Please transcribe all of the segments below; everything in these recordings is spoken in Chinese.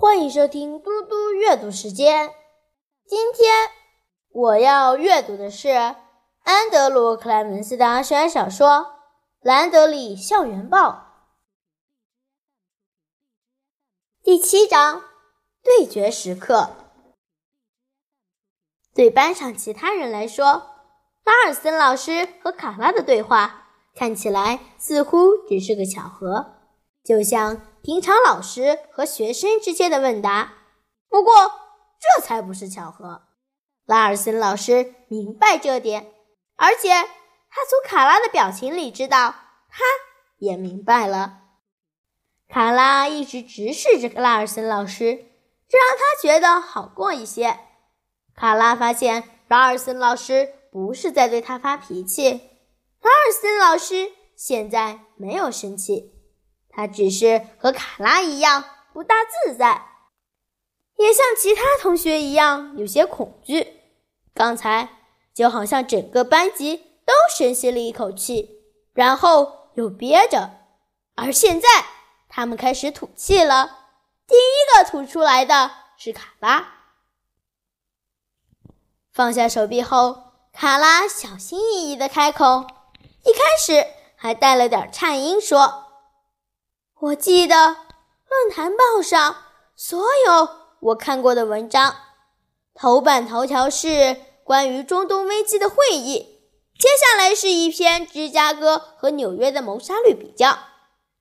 欢迎收听嘟嘟阅读时间。今天我要阅读的是安德鲁·克莱门斯的校园小说《兰德里校园报》第七章：对决时刻。对班上其他人来说，拉尔森老师和卡拉的对话看起来似乎只是个巧合，就像平常老师和学生之间的问答。不过，这才不是巧合。拉尔森老师明白这点，而且他从卡拉的表情里知道，他也明白了。卡拉一直直视着拉尔森老师，这让他觉得好过一些。卡拉发现拉尔森老师不是在对他发脾气，拉尔森老师现在没有生气，他只是和卡拉一样不大自在，也像其他同学一样有些恐惧。刚才就好像整个班级都深吸了一口气，然后又憋着，而现在他们开始吐气了。第一个吐出来的是卡拉。放下手臂后，卡拉小心翼翼地开口，一开始还带了点颤音，说：“我记得论坛报上所有我看过的文章，头版头条是关于中东危机的会议，接下来是一篇芝加哥和纽约的谋杀率比较，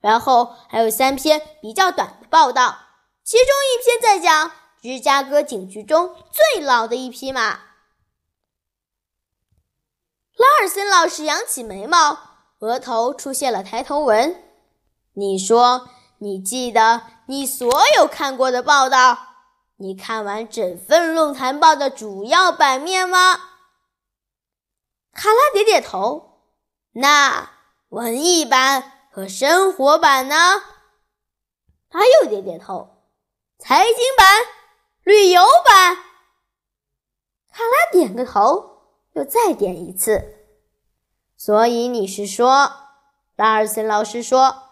然后还有三篇比较短的报道，其中一篇在讲芝加哥警局中最老的一匹马。”拉尔森老师扬起眉毛，额头出现了抬头纹。你说你记得你所有看过的报道？你看完整份论坛报的主要版面吗？卡拉点点头。那文艺版和生活版呢？他又点点头。财经版、旅游版。卡拉点个头。又再点一次，所以你是说，拉尔森老师说，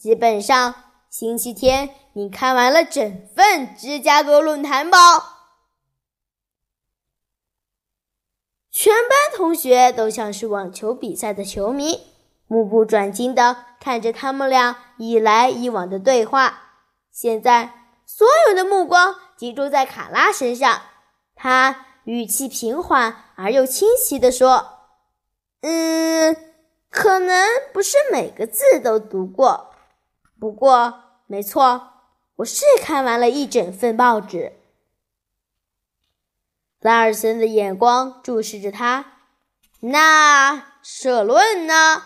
基本上星期天你看完了整份《芝加哥论坛报》。全班同学都像是网球比赛的球迷，目不转睛地看着他们俩一来一往的对话。现在，所有的目光集中在卡拉身上，他。语气平缓而又清晰地说：“嗯，可能不是每个字都读过，不过没错，我是看完了一整份报纸。”拉尔森的眼光注视着他。那社论呢？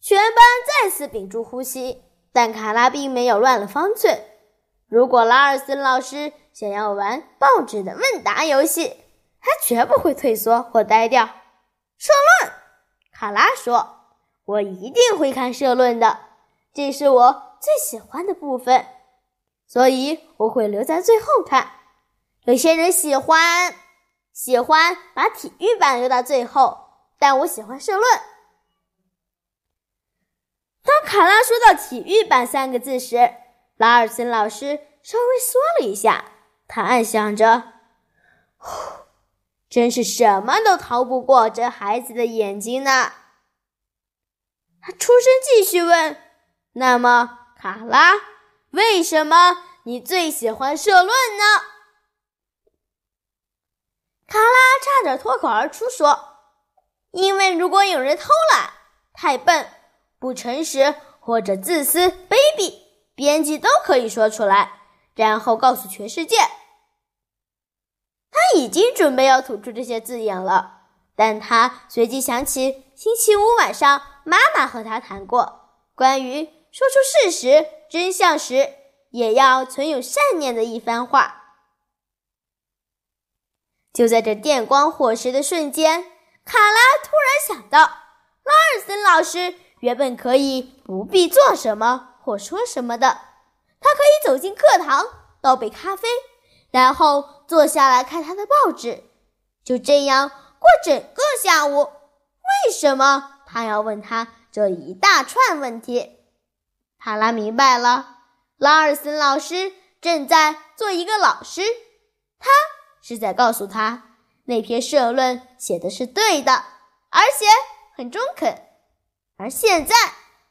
全班再次屏住呼吸，但卡拉并没有乱了方寸。如果拉尔森老师想要玩报纸的问答游戏，他绝不会退缩或呆掉。社论，卡拉说：“我一定会看社论的，这是我最喜欢的部分，所以我会留在最后看。”有些人喜欢喜欢把体育版留到最后，但我喜欢社论。当卡拉说到“体育版”三个字时，拉尔森老师稍微缩了一下，他暗想着：“真是什么都逃不过这孩子的眼睛呢。”他出声继续问：“那么，卡拉，为什么你最喜欢社论呢？”卡拉差点脱口而出说：“因为如果有人偷懒、太笨、不诚实或者自私、卑鄙。”编辑都可以说出来，然后告诉全世界。他已经准备要吐出这些字眼了，但他随即想起星期五晚上妈妈和他谈过关于说出事实真相时也要存有善念的一番话。就在这电光火石的瞬间，卡拉突然想到，拉尔森老师原本可以不必做什么。或说什么的，他可以走进课堂，倒杯咖啡，然后坐下来看他的报纸，就这样过整个下午。为什么他要问他这一大串问题？卡拉明白了，拉尔森老师正在做一个老师，他是在告诉他那篇社论写的是对的，而且很中肯。而现在，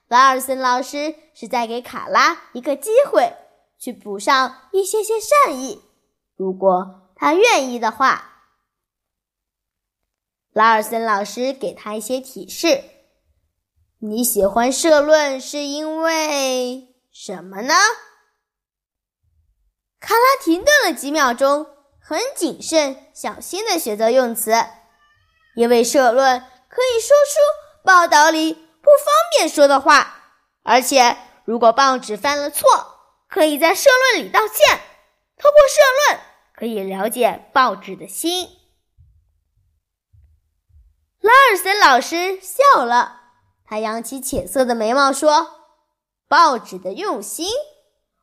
拉尔森老师是在给卡拉一个机会，去补上一些些善意，如果他愿意的话。拉尔森老师给他一些提示：“你喜欢社论是因为什么呢？”卡拉停顿了几秒钟，很谨慎、小心的选择用词，因为社论可以说出报道里不方便说的话，而且如果报纸犯了错，可以在社论里道歉。通过社论，可以了解报纸的心。拉尔森老师笑了，他扬起浅色的眉毛说：“报纸的用心，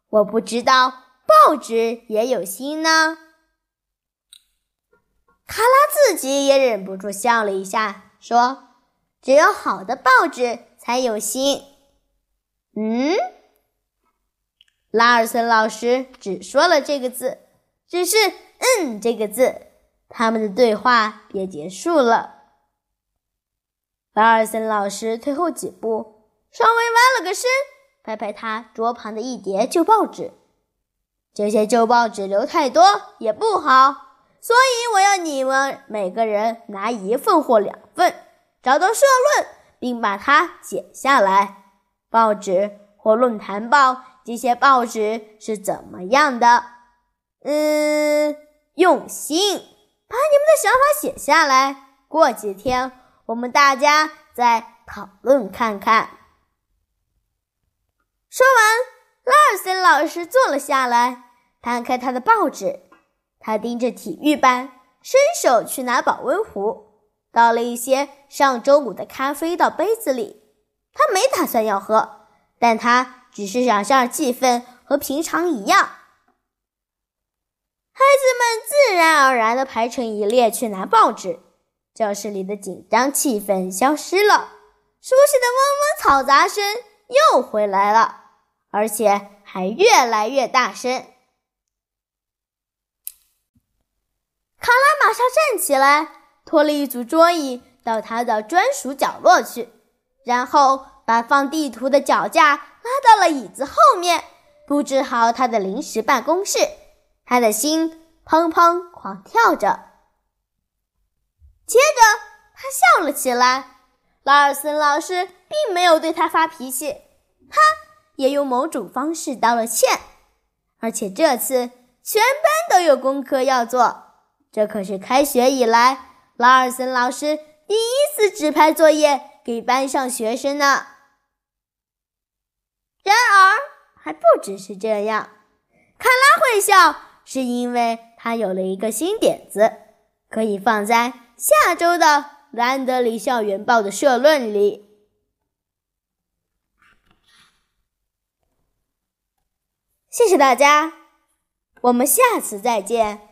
我不知道报纸也有心呢。”卡拉自己也忍不住笑了一下，说：“只有好的报纸才有心。”嗯，拉尔森老师只说了这个字，只是“嗯”这个字，他们的对话也结束了。巴尔森老师退后几步，稍微弯了个身，拍拍他桌旁的一叠旧报纸。这些旧报纸留太多也不好，所以我要你们每个人拿一份或两份，找到社论，并把它剪下来。报纸或论坛报，这些报纸是怎么样的？嗯，用心把你们的想法写下来。过几天。我们大家再讨论看看。说完，拉尔森老师坐了下来，摊开他的报纸。他盯着体育班，伸手去拿保温壶，倒了一些上周五的咖啡到杯子里。他没打算要喝，但他只是想让气氛和平常一样。孩子们自然而然地排成一列去拿报纸。教室里的紧张气氛消失了，熟悉的嗡嗡嘈杂声又回来了，而且还越来越大声。卡拉马上站起来，拖了一组桌椅到他的专属角落去，然后把放地图的脚架拉到了椅子后面，布置好他的临时办公室。他的心砰砰狂跳着。接着，他笑了起来。拉尔森老师并没有对他发脾气，他也用某种方式道了歉。而且这次全班都有功课要做，这可是开学以来拉尔森老师第一次指派作业给班上学生呢。然而，还不只是这样。卡拉会笑，是因为他有了一个新点子，可以放在。下周的《兰德里校园报》的社论里，谢谢大家，我们下次再见。